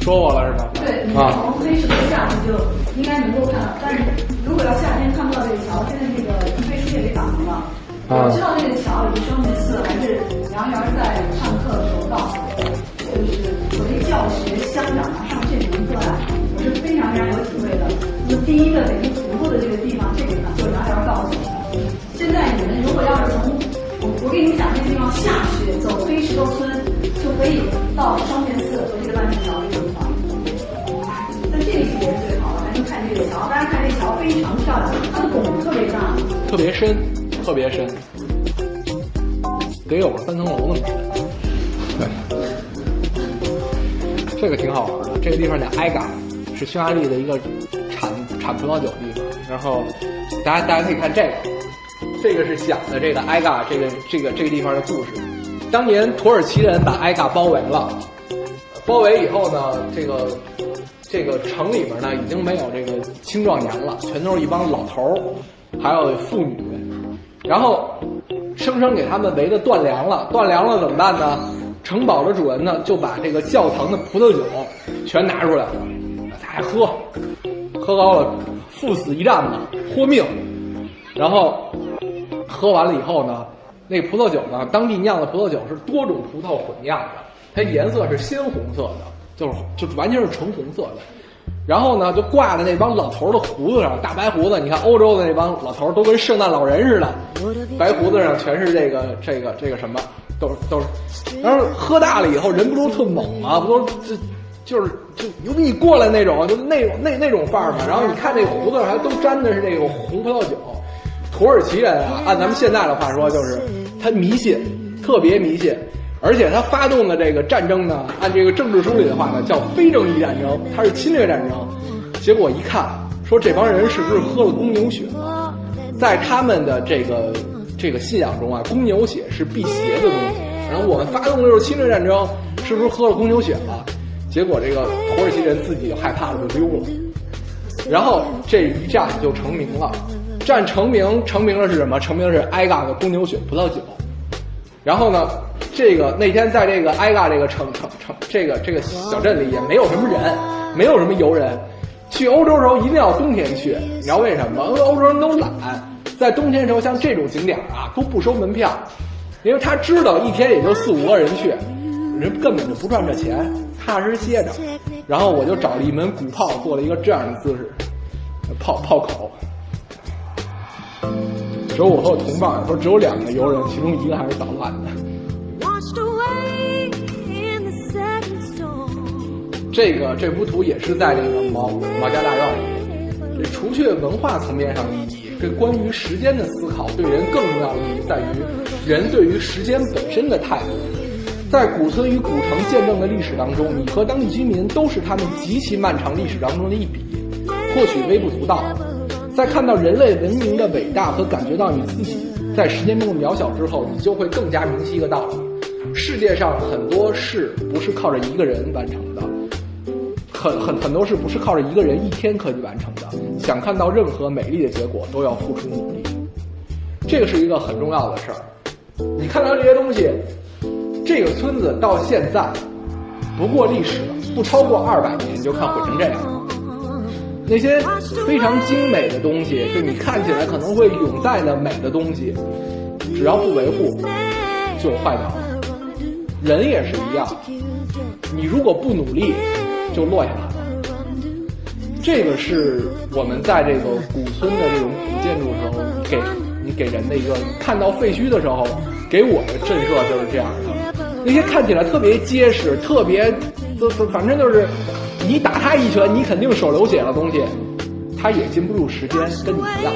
[SPEAKER 3] 说我了是吧？
[SPEAKER 4] 对，你从黑石头下去就应该能够看到。但是如果要夏天看不到这个桥，现在这个一堆树叶给挡了。我知道这个桥以及双泉寺还是杨元在上课的时候告诉我的，就是所谓教学相长啊，上这门课啊，我是非常非常有体会的。那么第一个北京徒步的这个地方，这个呢，就是杨元告诉我的。现在你们如果要是从我我给你们讲这个地方下去走黑石头村，就可以到双泉寺和这个万寿桥的地桥。大家看这桥非常漂亮，它的拱特别大，
[SPEAKER 3] 特别深，特别深，得有个三层楼那么深。对，这个挺好玩的。这个地方叫埃嘎，是匈牙利的一个产产葡萄酒的地方。然后，大家大家可以看这个，这个是讲的这个埃嘎这个这个这个地方的故事。当年土耳其人把埃嘎包围了，包围以后呢，这个。这个城里边呢，已经没有这个青壮年了，全都是一帮老头儿，还有妇女，然后生生给他们围的断粮了。断粮了怎么办呢？城堡的主人呢，就把这个教堂的葡萄酒全拿出来了，他还喝，喝高了，赴死一战嘛，豁命。然后喝完了以后呢，那葡萄酒呢，当地酿的葡萄酒是多种葡萄混酿的，它颜色是鲜红色的。就是就完全是橙红色的，然后呢，就挂在那帮老头的胡子上，大白胡子。你看欧洲的那帮老头都跟圣诞老人似的，白胡子上全是这个这个这个什么，都都是。然后喝大了以后，人不都特猛吗？不都就就是就牛逼过来那种，就那种那那种范儿嘛。然后你看这胡子上还都沾的是那个红葡萄酒。土耳其人啊，按咱们现在的话说，就是他迷信，特别迷信。而且他发动的这个战争呢，按这个政治书里的话呢，叫非正义战争，它是侵略战争。结果一看，说这帮人是不是喝了公牛血了？在他们的这个这个信仰中啊，公牛血是辟邪的东西。然后我们发动的就是侵略战争，是不是喝了公牛血了？结果这个土耳其人自己就害怕了，就溜了。然后这一战就成名了，战成名成名的是什么？成名的是埃嘎的公牛血葡萄酒。然后呢，这个那天在这个埃嘎这个城城城这个这个小镇里也没有什么人，没有什么游人。去欧洲的时候一定要冬天去，你知道为什么吗？因为欧洲人都懒，在冬天的时候像这种景点啊都不收门票，因为他知道一天也就四五个人去，人根本就不赚这钱，踏实歇着。然后我就找了一门鼓炮，做了一个这样的姿势，炮炮口。只有我和我同伴说，只有两个游人，其中一个还是捣乱的。这个这幅图也是在这个毛毛家大院里。这除去文化层面上的意义，这关于时间的思考对人更重要的意义在于人对于时间本身的态度。在古村与古城见证的历史当中，你和当地居民都是他们极其漫长历史当中的一笔，或许微不足道。在看到人类文明的伟大和感觉到你自己在时间中的渺小之后，你就会更加明晰一个道理：世界上很多事不是靠着一个人完成的。很很很多事不是靠着一个人一天可以完成的。想看到任何美丽的结果，都要付出努力。这个是一个很重要的事儿。你看到这些东西，这个村子到现在不过历史不超过二百年，就看毁成这样。那些非常精美的东西，就你看起来可能会永在的美的东西，只要不维护，就坏掉了。人也是一样，你如果不努力。就落下来了。这个是我们在这个古村的这种古建筑时候给你给人的一个看到废墟的时候给我的震慑就是这样的。那些看起来特别结实、特别都都反正就是你打他一拳，你肯定手流血的东西，他也禁不住时间，跟你一样。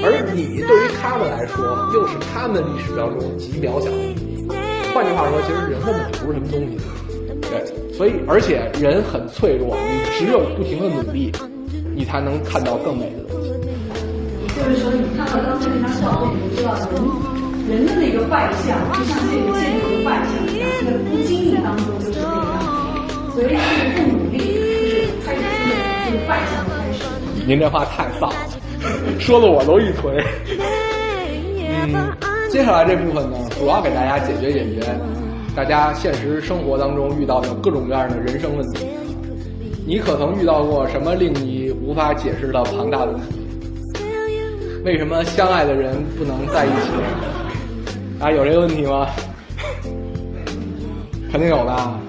[SPEAKER 3] 而你对于他们来说，又是他们历史当中极渺小的。换句话说，其实人根本就不是什么东西。对，所以而且人很脆弱，你只有不停的努力，你才能看到更美的东西。
[SPEAKER 4] 就是说，你看到刚才那张照片，你就知道人人的那个外相，就像这个建筑的外相一样，在不经意当中就是那个所以，不努力就是开始出现这个败相的开始。
[SPEAKER 3] 您这话太丧了，说的我都一腿。嗯，接下来这部分呢，主要给大家解决解决。大家现实生活当中遇到的各种各样的人生问题，你可曾遇到过什么令你无法解释的庞大的问题？为什么相爱的人不能在一起？啊，有这个问题吗？肯定有的。